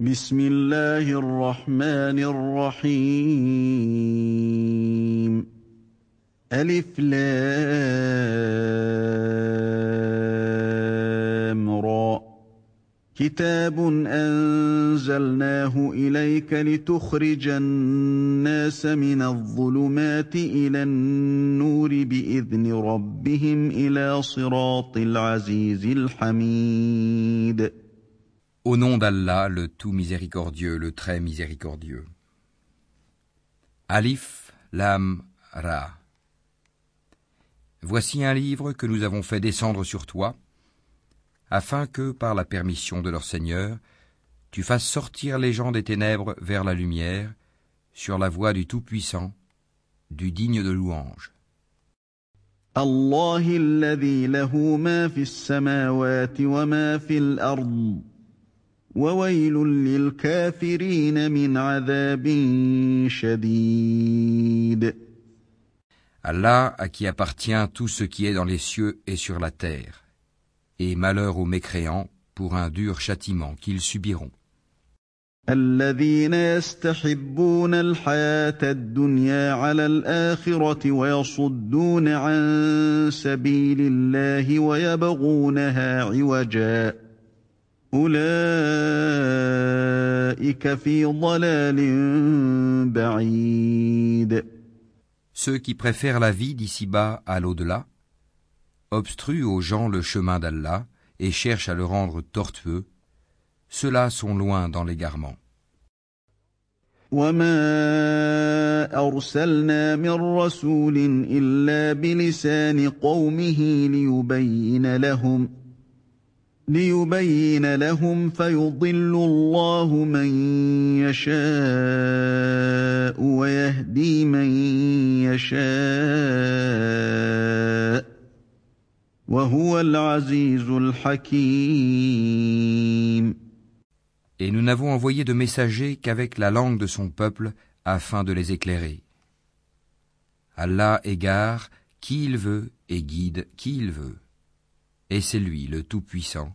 بسم الله الرحمن الرحيم. ألف لام را. كتاب أنزلناه إليك لتخرج الناس من الظلمات إلى النور بإذن ربهم إلى صراط العزيز الحميد. Au nom d'Allah, le tout miséricordieux, le très miséricordieux. Alif, Lam, Ra. Voici un livre que nous avons fait descendre sur toi, afin que, par la permission de leur Seigneur, tu fasses sortir les gens des ténèbres vers la lumière, sur la voie du Tout-Puissant, du digne de louange. Allah وويل للكافرين من عذاب شديد Allah à qui appartient tout ce qui est dans les cieux et sur la terre, et malheur aux mécréants pour un dur châtiment qu'ils subiront. الذين يستحبون الحياة الدنيا على الآخرة ويصدون عن سبيل الله ويبغونها عوجا Ceux qui préfèrent la vie d'ici-bas à l'au-delà, obstruent aux gens le chemin d'Allah et cherchent à le rendre tortueux, ceux-là sont loin dans l'égarement. وما أرسلنا من رسول إلا بلسان قومه ليبين لهم ليبين لهم فيضل الله من يشاء ويهدي من يشاء وهو العزيز الحكيم Et nous n'avons envoyé de messagers qu'avec la langue de son peuple afin de les éclairer. Allah égare qui il veut et guide qui il veut. Et c'est lui le Tout-Puissant,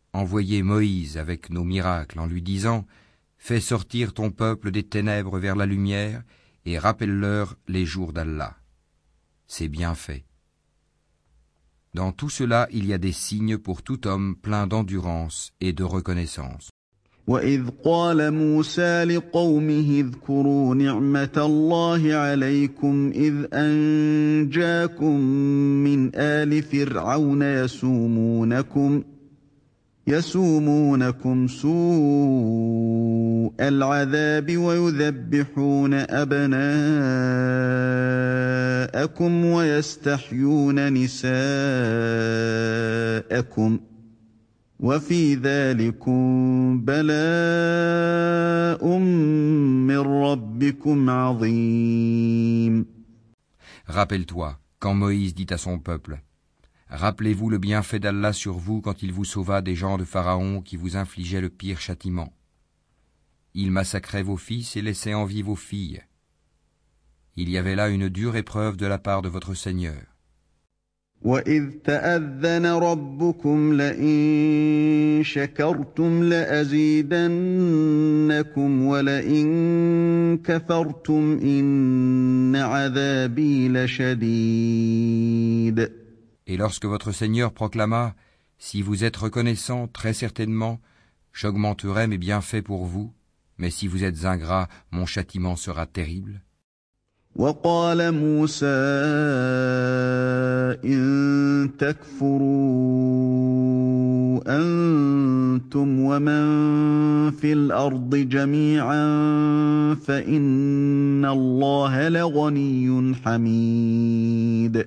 envoyé Moïse avec nos miracles en lui disant Fais sortir ton peuple des ténèbres vers la lumière et rappelle-leur les jours d'Allah. C'est bien fait. Dans tout cela, il y a des signes pour tout homme plein d'endurance et de reconnaissance. وإذ قال موسى لقومه اذكروا نعمة الله عليكم إذ أنجاكم من آل فرعون يسومونكم يسومونكم سوء العذاب ويذبحون أبناءكم ويستحيون نساءكم ۖ وفي ذلكم بلاء من ربكم عظيم. Rappelle-toi, quand Moïse dit à son peuple, Rappelez-vous le bienfait d'Allah sur vous quand il vous sauva des gens de Pharaon qui vous infligeaient le pire châtiment. Il massacrait vos fils et laissait en vie vos filles. Il y avait là une dure épreuve de la part de votre Seigneur. وإذ تأذن ربكم لئن شكرتم لأزيدنكم ولئن كفرتم إن عذابي لشديد Et lorsque votre Seigneur proclama, Si vous êtes reconnaissant, très certainement, j'augmenterai mes bienfaits pour vous, mais si vous êtes ingrat, mon châtiment sera terrible. وقال موسى إن تكفروا أنتم ومن في الأرض جميعا فإن الله لغني حميد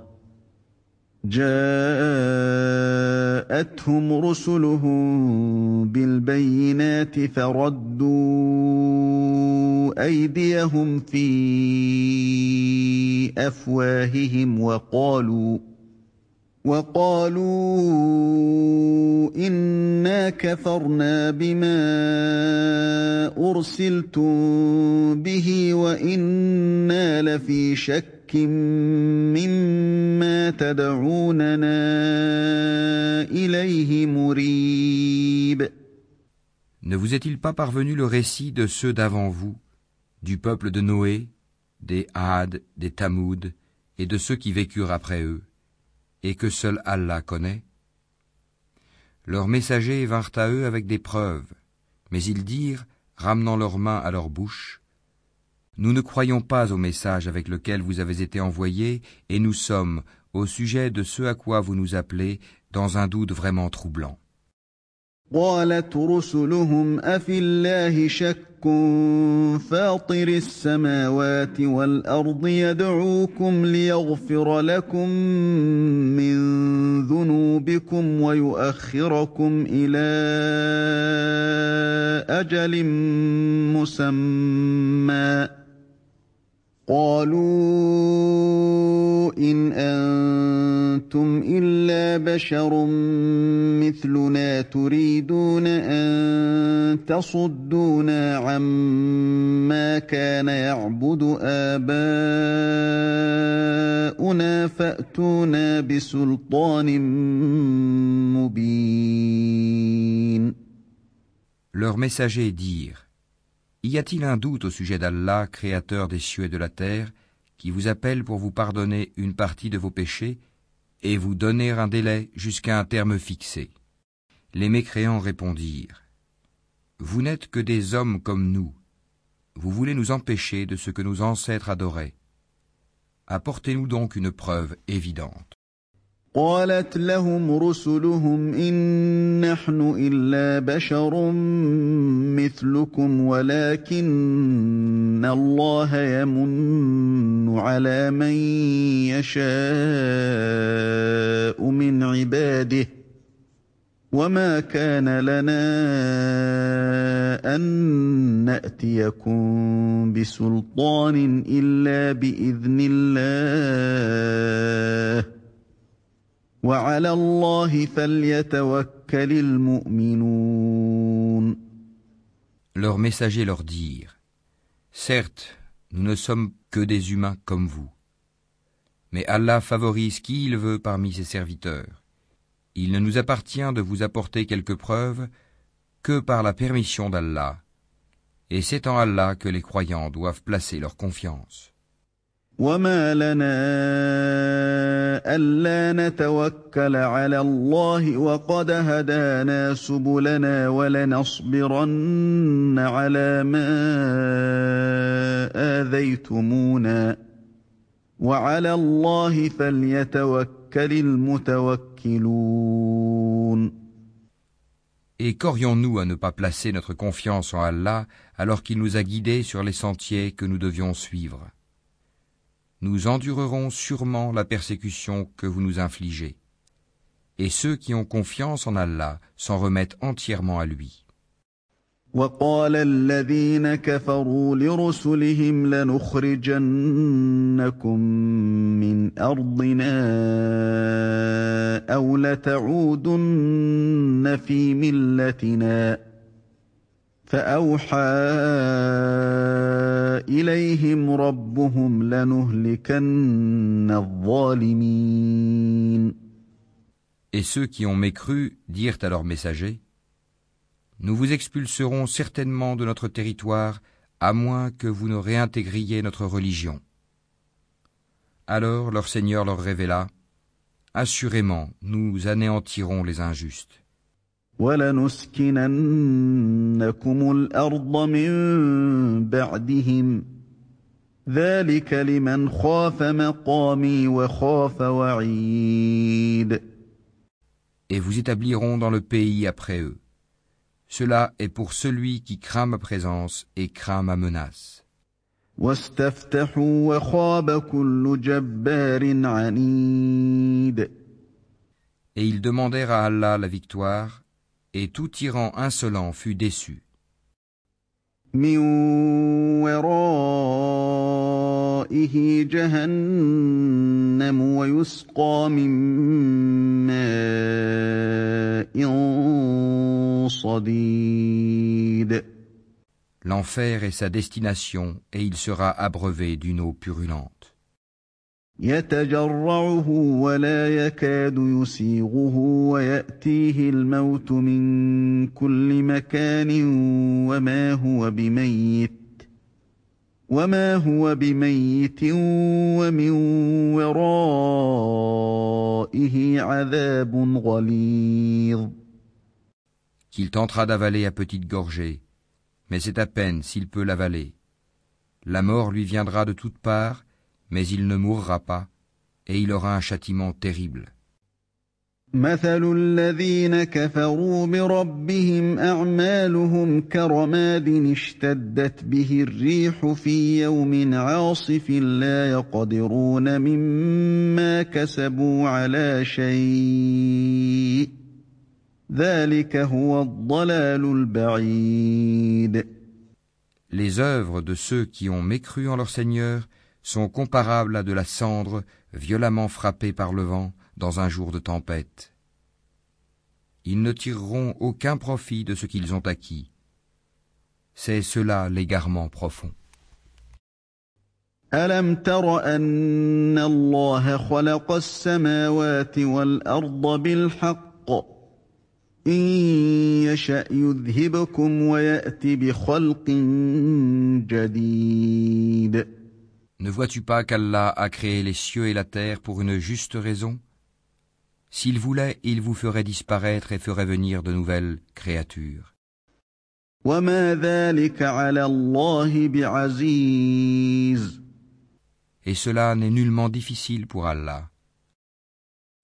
جاءتهم رسلهم بالبينات فردوا أيديهم في أفواههم وقالوا وقالوا إنا كفرنا بما أرسلتم به وإنا لفي شك مما تدعوننا إليه مريب Ne vous est-il pas parvenu le récit de ceux d'avant vous, du peuple de Noé, des Had, des Tamoud, et de ceux qui vécurent après eux, et que seul Allah connaît Leurs messagers vinrent à eux avec des preuves, mais ils dirent, ramenant leurs mains à leur bouche, Nous ne croyons pas au message avec lequel vous avez été envoyés, et nous sommes, au sujet de ce à quoi vous nous appelez, dans un doute vraiment troublant. قالت رسلهم أفي الله شك فاطر السماوات والأرض يدعوكم ليغفر لكم من ذنوبكم ويؤخركم إلى أجل مسمى قالوا إن أنتم إلا بشر مثلنا تريدون أن تصدونا عما كان يعبد آباؤنا فأتونا بسلطان مبين. Leurs messagers dirent Y a-t-il un doute au sujet d'Allah, créateur des cieux et de la terre, qui vous appelle pour vous pardonner une partie de vos péchés et vous donner un délai jusqu'à un terme fixé? Les mécréants répondirent Vous n'êtes que des hommes comme nous. Vous voulez nous empêcher de ce que nos ancêtres adoraient. Apportez-nous donc une preuve évidente. قالت لهم رسلهم إن نحن إلا بشر مثلكم ولكن الله يمن على من يشاء من عباده وما كان لنا أن نأتيكم بسلطان إلا بإذن الله وعلى الله فليتوكل المؤمنون Leurs messagers leur dirent Certes, nous ne sommes que des humains comme vous. Mais Allah favorise qui il veut parmi ses serviteurs. Il ne nous appartient de vous apporter quelques preuves que par la permission d'Allah. Et c'est en Allah que les croyants doivent placer leur confiance. وما لنا ألا نتوكل على الله وقد هدانا سبلنا ولنصبرن على ما آذيتمونا وعلى الله فليتوكل المتوكلون Et qu'aurions-nous à ne pas placer notre confiance en Allah alors qu'il nous a guidés sur les sentiers que nous devions suivre Nous endurerons sûrement la persécution que vous nous infligez. Et ceux qui ont confiance en Allah s'en remettent entièrement à lui. وقال الذين كفروا لرسلهم لنخرجنكم من أرضنا أو لتعودن في ملتنا فأوحى إليهم ربهم لنهلكن الظالمين Et ceux qui ont mécru dirent à leurs messagers Nous vous expulserons certainement de notre territoire à moins que vous ne réintégriez notre religion. Alors leur Seigneur leur révéla Assurément, nous anéantirons les injustes. وَلَنُسْكِنَنَّكُمُ الْأَرْضَ مِن بَعْدِهِمْ ۚ ذَٰلِكَ لِمَنْ خَافَ مَقَامِي وَخَافَ وَعِيدِ Et vous établiront dans le pays après eux. Cela est pour celui qui craint ma présence et craint ma menace. وَاسْتَفْتَحُوا وَخَابَ كُلُّ جَبَّارٍ عَنِيدٍ Et ils demandèrent à Allah la victoire, et tout tyran insolent fut déçu. L'enfer est sa destination et il sera abreuvé d'une eau purulente. يتجرعه ولا يكاد يسيغه ويأتيه الموت من كل مكان وما هو بميت وما هو بميت ومن ورائه عذاب غليظ Qu'il tentera d'avaler à petite gorgée, mais c'est à peine s'il peut l'avaler. La mort lui viendra de toutes parts, mais il ne mourra pas, et il aura un châtiment terrible. مثل الذين كفروا بربهم أعمالهم كرماد اشتدت به الريح في يوم عاصف لا يقدرون مما كسبوا على شيء ذلك هو الضلال البعيد Les œuvres de ceux qui ont mécru en leur Seigneur sont comparables à de la cendre violemment frappée par le vent dans un jour de tempête. Ils ne tireront aucun profit de ce qu'ils ont acquis. C'est cela l'égarement profond. ألم تر أن الله خلق السماوات والأرض بالحق إن يشأ يذهبكم ويأت بخلق جديد Ne vois-tu pas qu'Allah a créé les cieux et la terre pour une juste raison? S'il voulait, il vous ferait disparaître et ferait venir de nouvelles créatures. Et cela n'est nullement difficile pour Allah.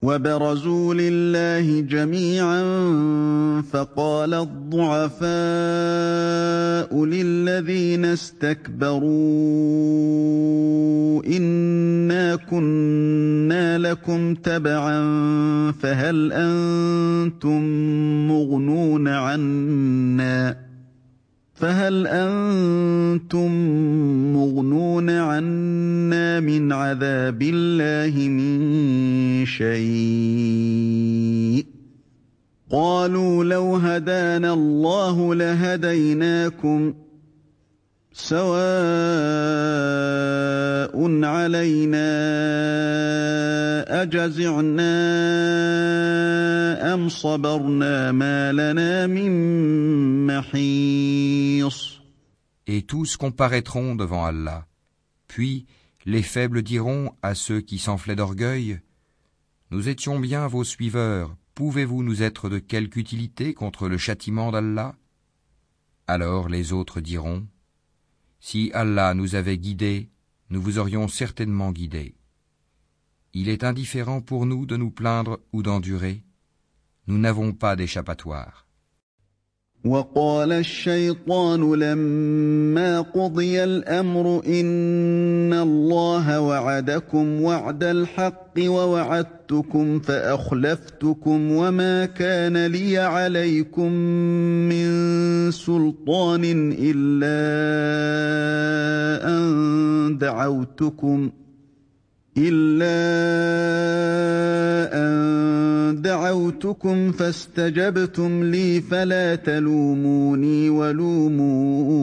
وبرزوا لله جميعا فقال الضعفاء للذين استكبروا إنا كنا لكم تبعا فهل أنتم مغنون عنا فهل أنتم مغنون عنا من عذاب الله من شيء؟ قالوا لو هدانا الله لهديناكم سواء علينا أجزعنا أم صبرنا ما لنا من محيص Et tous comparaîtront devant Allah. Puis les faibles diront à ceux qui s'enflaient d'orgueil, Nous étions bien vos suiveurs, pouvez-vous nous être de quelque utilité contre le châtiment d'Allah Alors les autres diront, si Allah nous avait guidés, nous vous aurions certainement guidés. Il est indifférent pour nous de nous plaindre ou d'endurer. Nous n'avons pas d'échappatoire. وقال الشيطان لما قضي الأمر إن الله وعدكم وعد الحق ووعدتكم فأخلفتكم وما كان لي عليكم من سلطان إلا أن دعوتكم إلا أن دعوتكم فاستجبتم لي فلا تلوموني ولوموا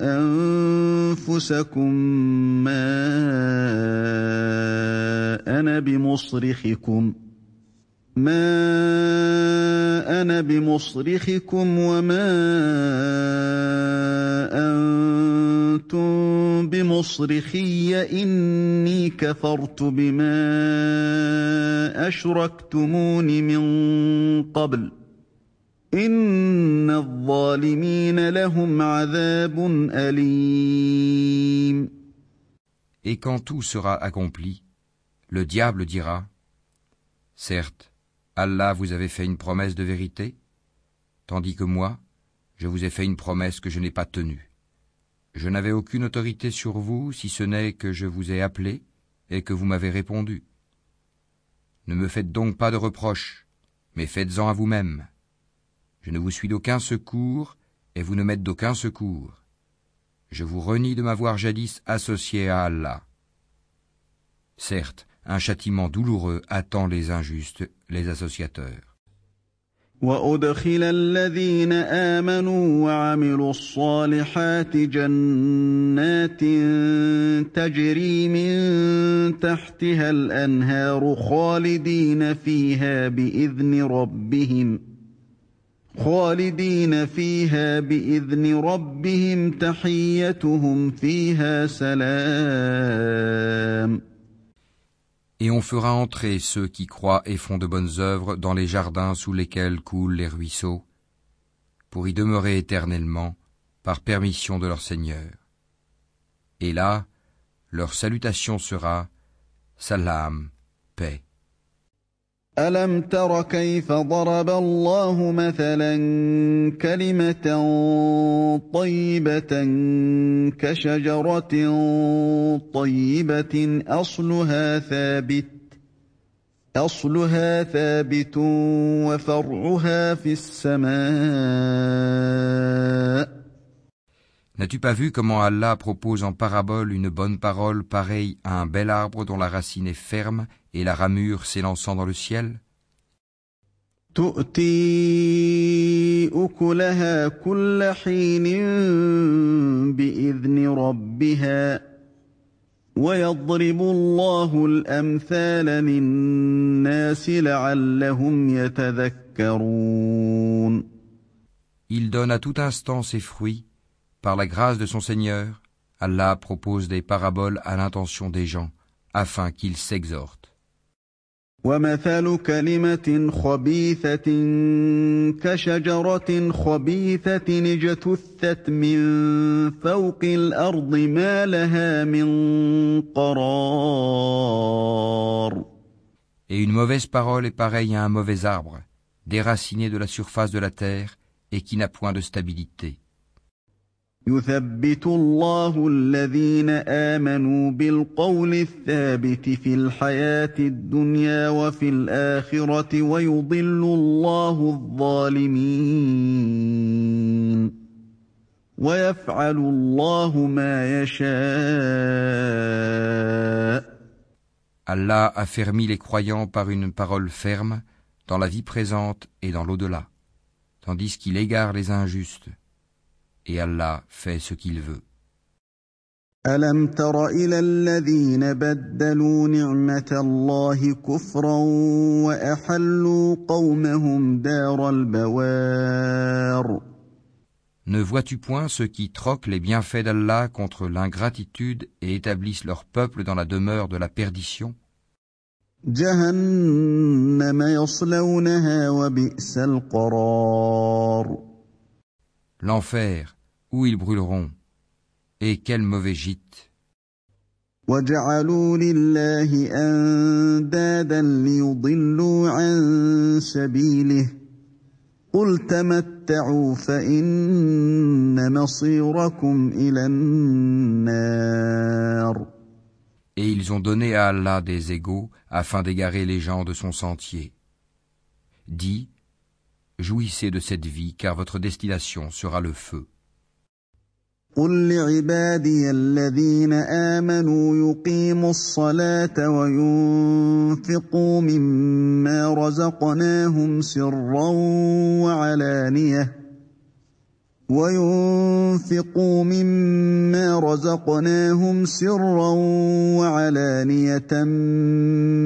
أنفسكم ما أنا بمصرخكم. ما أنا بمصرخكم وما أنتم بمصرخي إني كفرت بما أشركتمون من قبل إن الظالمين لهم عذاب أليم. Et quand tout sera accompli, le diable dira Certes, Allah vous avait fait une promesse de vérité, tandis que moi, je vous ai fait une promesse que je n'ai pas tenue. Je n'avais aucune autorité sur vous si ce n'est que je vous ai appelé et que vous m'avez répondu. Ne me faites donc pas de reproches, mais faites-en à vous-même. Je ne vous suis d'aucun secours et vous ne m'êtes d'aucun secours. Je vous renie de m'avoir jadis associé à Allah. Certes, un châtiment douloureux attend les injustes, les associateurs. وأدخل الذين آمنوا وعملوا الصالحات جنات تجري من تحتها الأنهار خالدين فيها بإذن ربهم خالدين فيها بإذن ربهم تحيتهم فيها سلام Et on fera entrer ceux qui croient et font de bonnes œuvres dans les jardins sous lesquels coulent les ruisseaux, pour y demeurer éternellement, par permission de leur Seigneur. Et là, leur salutation sera Salam, paix. ألم تر كيف ضرب الله مثلا كلمة طيبة كشجرة طيبة؟ أصلها ثابت أصلها ثابت وفرعها في السماء. N'as-tu pas vu comment Allah propose en parabole une bonne parole pareille à un bel arbre dont la racine est ferme et la ramure s'élançant dans le ciel? Il donne à tout instant ses fruits Par la grâce de son Seigneur, Allah propose des paraboles à l'intention des gens, afin qu'ils s'exhortent. ومثل كلمة خبيثة كشجرة خبيثة اجتثت من فوق الأرض ما لها من قرار Et une mauvaise parole est pareille à un mauvais arbre, déraciné de la surface de la terre et qui n'a point de stabilité. يثبت الله الذين آمنوا بالقول الثابت في الحياة الدنيا وفي الآخرة ويضل الله الظالمين ويفعل الله ما يشاء Allah a fermi les croyants par une parole ferme dans la vie présente et dans l'au-delà, tandis qu'il égare les injustes. Et Allah fait ce qu'il veut. ألم تر إلى الذين بدلوا نعمة الله كفرا وأحلوا قومهم دار البوار Ne vois-tu point ceux qui troquent les bienfaits d'Allah contre l'ingratitude et établissent leur peuple dans la demeure de la perdition جهنم يصلونها وبئس القرار L'enfer, où ils brûleront, et quel mauvais gîte وجعلوا لله أندادا ليضلوا عن سبيله قل تمتعوا فإن مصيركم إلى النار Et ils ont donné à Allah des égaux afin d'égarer les gens de son sentier. Dis, jouissez de cette vie car votre destination sera le feu. قل لعبادي الذين آمنوا يقيموا الصلاة وينفقوا مما رزقناهم سرا وعلانية وينفقوا مما رزقناهم سرا وعلانية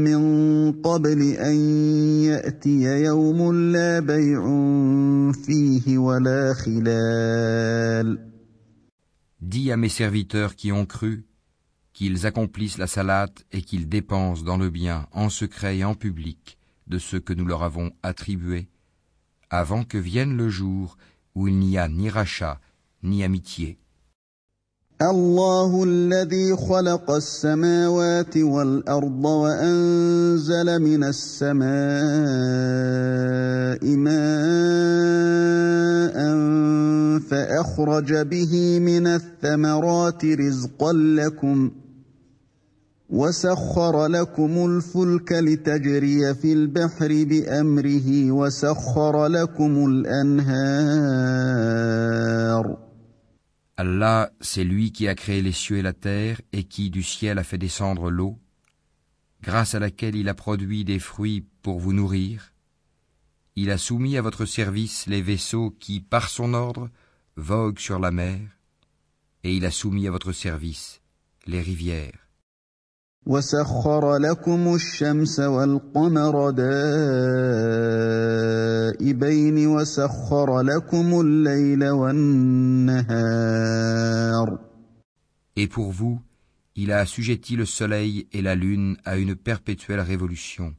من قبل أن يأتي يوم لا بيع فيه ولا خلال ۖ Dis à mes serviteurs qui ont cru qu'ils accomplissent la salate et qu'ils dépensent dans le bien, en secret et en public, de ce que nous leur avons attribué, avant que vienne le jour où il n'y a ni rachat ni amitié. الله الذي خلق السماوات والأرض وأنزل من السماء ماء فأخرج به من الثمرات رزقا لكم وسخر لكم الفلك لتجري في البحر بأمره وسخر لكم الأنهار Allah, c'est lui qui a créé les cieux et la terre et qui du ciel a fait descendre l'eau, grâce à laquelle il a produit des fruits pour vous nourrir. Il a soumis à votre service les vaisseaux qui, par son ordre, voguent sur la mer, et il a soumis à votre service les rivières. وسخر لكم الشمس والقمر دائبين وسخر لكم الليل والنهار Et pour vous, il a assujetti le soleil et la lune à une perpétuelle révolution.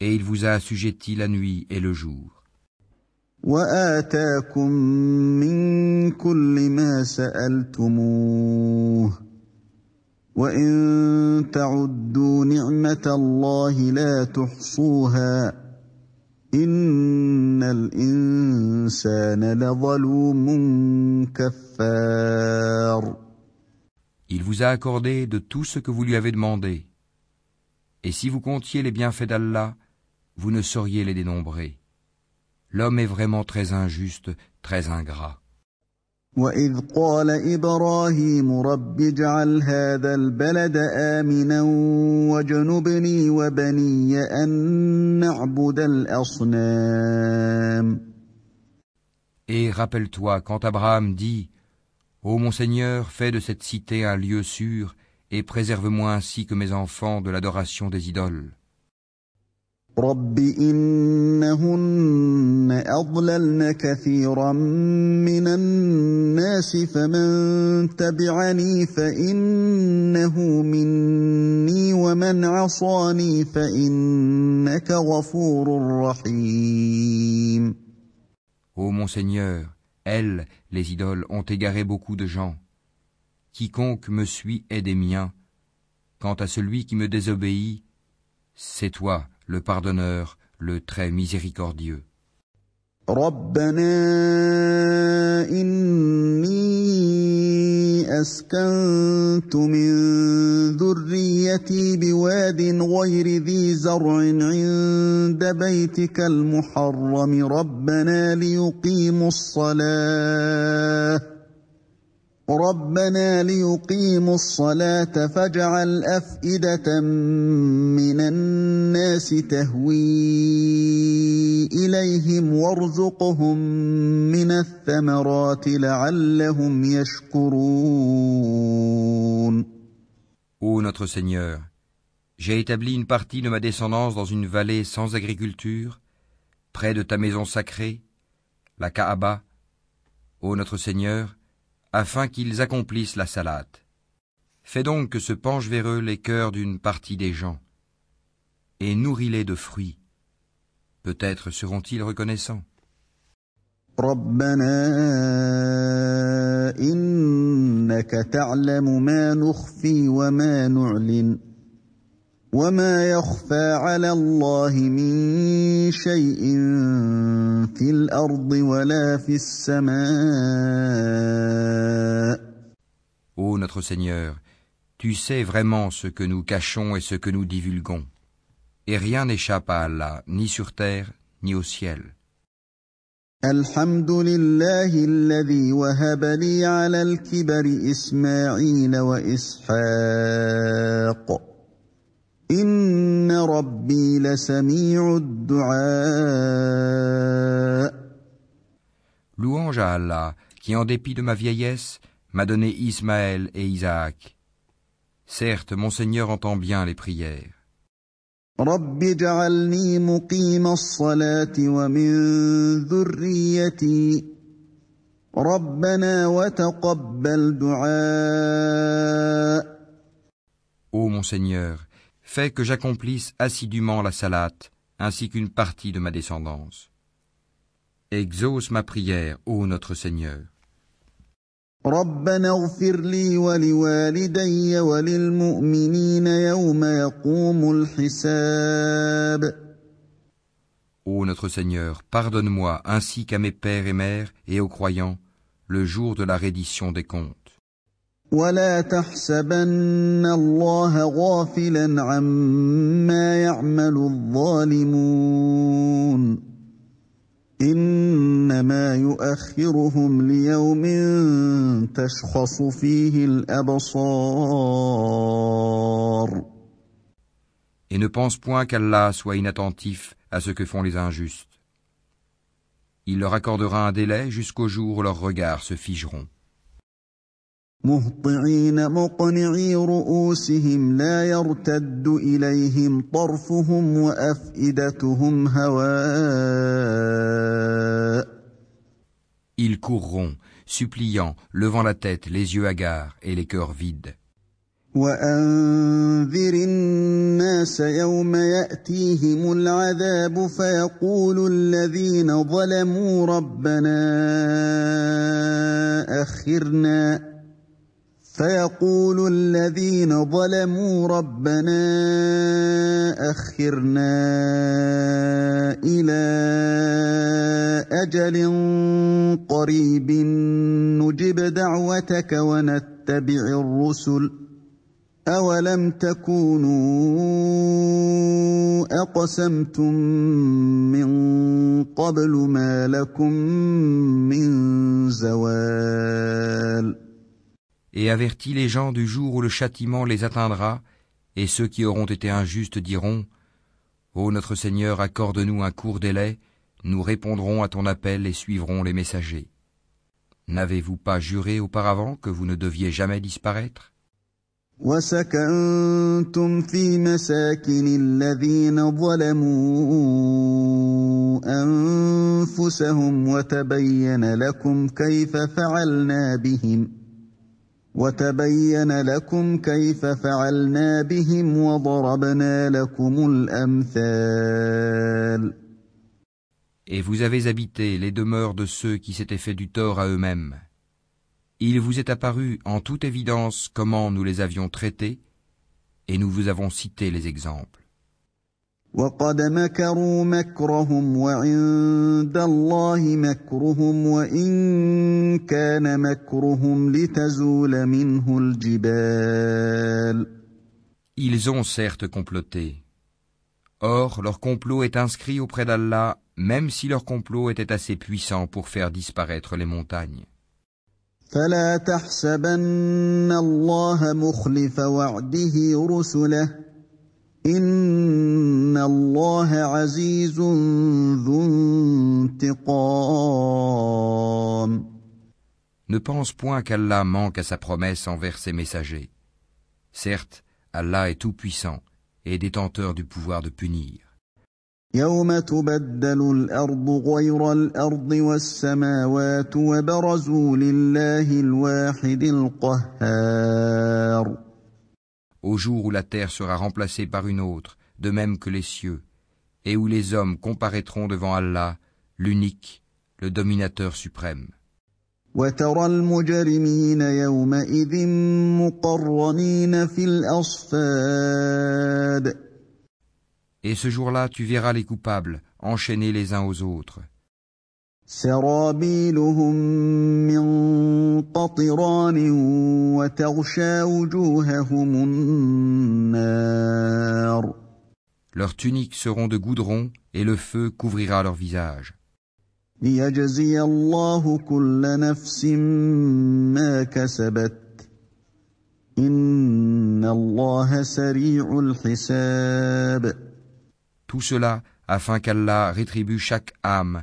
Et il vous a assujetti la nuit et le jour. وآتاكم من كل ما سألتموه وان تعدوا نعمه الله لا تحصوها ان الانسان لظلوم كفار Il vous a accordé de tout ce que vous lui avez demandé. Et si vous comptiez les bienfaits d'Allah, vous ne sauriez les dénombrer. L'homme est vraiment très injuste, très ingrat. واذ قال ابراهيم رب اجعل هذا البلد امنا وجنبني وبني ان نعبد الاصنام Et rappelle-toi quand Abraham dit Ô mon Seigneur, fais de cette cité un lieu sûr et préserve-moi ainsi que mes enfants de l'adoration des idoles. رب إنهن أضللن كثيرا من الناس فمن تبعني فإنه مني ومن عصاني فإنك غفور رحيم Ô mon Seigneur, elles, les idoles, ont égaré beaucoup de gens. Quiconque me suit est des miens. Quant à celui qui me désobéit, c'est toi, le pardonneur, le très miséricordieux. ربنا إني أسكنت من ذريتي بواد غير ذي زرع عند بيتك المحرم ربنا ليقيموا الصلاة ربنا ليقيموا الصلاة فاجعل أفئدة من الناس تهوي إليهم وارزقهم من الثمرات لعلهم يشكرون Ô notre Seigneur, j'ai établi une partie de ma descendance dans une vallée sans agriculture, près de ta maison sacrée, la Kaaba. Ô notre Seigneur, afin qu'ils accomplissent la salate. Fais donc que se penchent vers eux les cœurs d'une partie des gens, et nourris-les de fruits. Peut-être seront-ils reconnaissants. Ô notre Seigneur, tu sais vraiment ce que nous cachons et ce que nous divulguons. Et rien n'échappe à Allah, ni sur terre, ni au ciel. Louange à Allah, qui en dépit de ma vieillesse, m'a donné Ismaël et Isaac. Certes, mon Seigneur entend bien les prières. ربنا وتقبل دعاء Ô mon Seigneur, fais que j'accomplisse assidûment la salate, ainsi qu'une partie de ma descendance. Exauce ma prière, ô notre Seigneur. ربنا اغفر لي ولوالدي وللمؤمنين يوم يقوم الحساب Ô notre Seigneur, pardonne-moi ainsi qu'à mes pères et mères et aux croyants le jour de la reddition des comptes. ولا تحسبن الله غافلا عما يعمل الظالمون انما يؤخرهم ليوم تشخص فيه الابصار Et ne pense point qu'Allah soit inattentif à ce que font les injustes. Il leur accordera un délai jusqu'au jour où leurs regards se figeront. مهطعين مقنعي رؤوسهم لا يرتد إليهم طرفهم وأفئدتهم هواء Ils courront, suppliant, levant la tête, les yeux hagards et les cœurs vides. وأنذر الناس يوم يأتيهم العذاب فيقول الذين ظلموا ربنا أخرنا فيقول الذين ظلموا ربنا أخرنا إلى أجل قريب نجب دعوتك ونتبع الرسل أولم تكونوا أقسمتم من قبل ما لكم من زوال Et avertis les gens du jour où le châtiment les atteindra, et ceux qui auront été injustes diront Ô notre Seigneur, accorde-nous un court délai, nous répondrons à ton appel et suivrons les messagers. N'avez-vous pas juré auparavant que vous ne deviez jamais disparaître وسكنتم في مساكن الذين ظلموا أنفسهم وتبين لكم كيف فعلنا بهم وتبين لكم كيف فعلنا بهم وضربنا لكم الأمثال Et vous avez habité les demeures de ceux qui s'étaient fait du tort à eux-mêmes. Il vous est apparu en toute évidence comment nous les avions traités, et nous vous avons cité les exemples. وقد مكروا مكرهم وعند الله مكرهم وإن كان مكرهم لتزول منه الجبال Ils ont certes comploté. Or, leur complot est inscrit auprès d'Allah, même si leur complot était assez puissant pour faire disparaître les montagnes. فلا تحسبن الله مخلف وعده رسله ان الله عزيز ذو انتقام Ne pense point qu'Allah manque à sa promesse envers ses messagers. Certes, Allah est tout-puissant et détenteur du pouvoir de punir. يوم تبدل الارض غير الارض والسماوات وبرزوا لله الواحد القهار Au jour où la terre sera remplacée par une autre, de même que les cieux, et où les hommes comparaîtront devant Allah, l'unique, le dominateur suprême. وترى المجرمين يومئذ مقرنين في الاصفاد Et ce jour-là, tu verras les coupables enchaînés les uns aux autres. سرابيلهم من قطران وتغشى وجوههم النار Leurs tuniques seront de goudron et le feu couvrira leur visage. ليجزي الله كل نفس ما كسبت ان الله سريع الحساب Tout cela afin qu'Allah rétribue chaque âme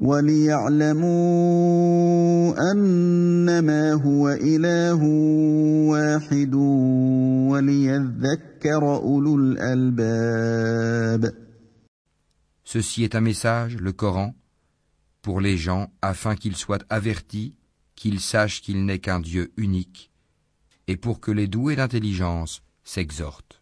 وليعلموا أنما هو إله واحد وليذكر أولو الألباب Ceci est un message, le Coran, pour les gens afin qu'ils soient avertis, qu'ils sachent qu'il n'est qu'un Dieu unique, et pour que les doués d'intelligence s'exhortent.